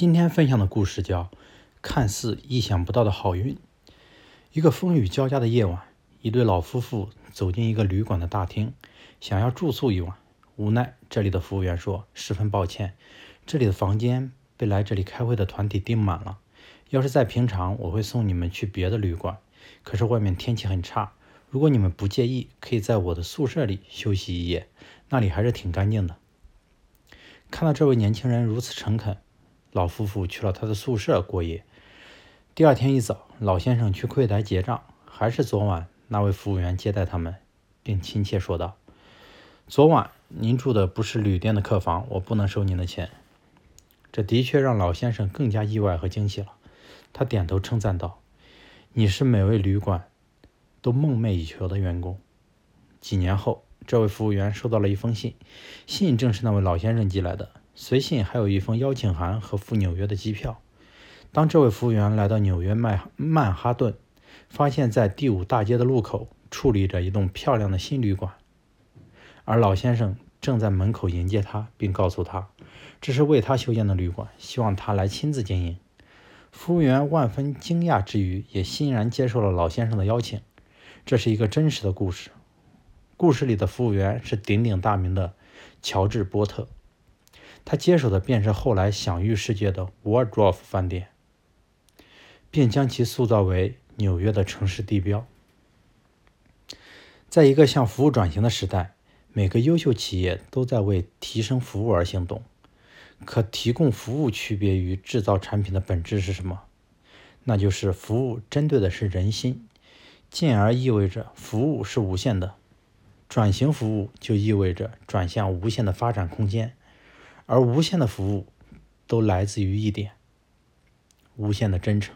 今天分享的故事叫《看似意想不到的好运》。一个风雨交加的夜晚，一对老夫妇走进一个旅馆的大厅，想要住宿一晚。无奈，这里的服务员说：“十分抱歉，这里的房间被来这里开会的团体订满了。要是在平常，我会送你们去别的旅馆。可是外面天气很差，如果你们不介意，可以在我的宿舍里休息一夜，那里还是挺干净的。”看到这位年轻人如此诚恳。老夫妇去了他的宿舍过夜。第二天一早，老先生去柜台结账，还是昨晚那位服务员接待他们，并亲切说道：“昨晚您住的不是旅店的客房，我不能收您的钱。”这的确让老先生更加意外和惊喜了。他点头称赞道：“你是每位旅馆都梦寐以求的员工。”几年后，这位服务员收到了一封信，信正是那位老先生寄来的。随信还有一封邀请函和赴纽约的机票。当这位服务员来到纽约曼曼哈顿，发现在第五大街的路口矗立着一栋漂亮的新旅馆，而老先生正在门口迎接他，并告诉他这是为他修建的旅馆，希望他来亲自经营。服务员万分惊讶之余，也欣然接受了老先生的邀请。这是一个真实的故事。故事里的服务员是鼎鼎大名的乔治波特。他接手的便是后来享誉世界的 Waldorf 饭店，并将其塑造为纽约的城市地标。在一个向服务转型的时代，每个优秀企业都在为提升服务而行动。可提供服务区别于制造产品的本质是什么？那就是服务针对的是人心，进而意味着服务是无限的。转型服务就意味着转向无限的发展空间。而无限的服务，都来自于一点：无限的真诚。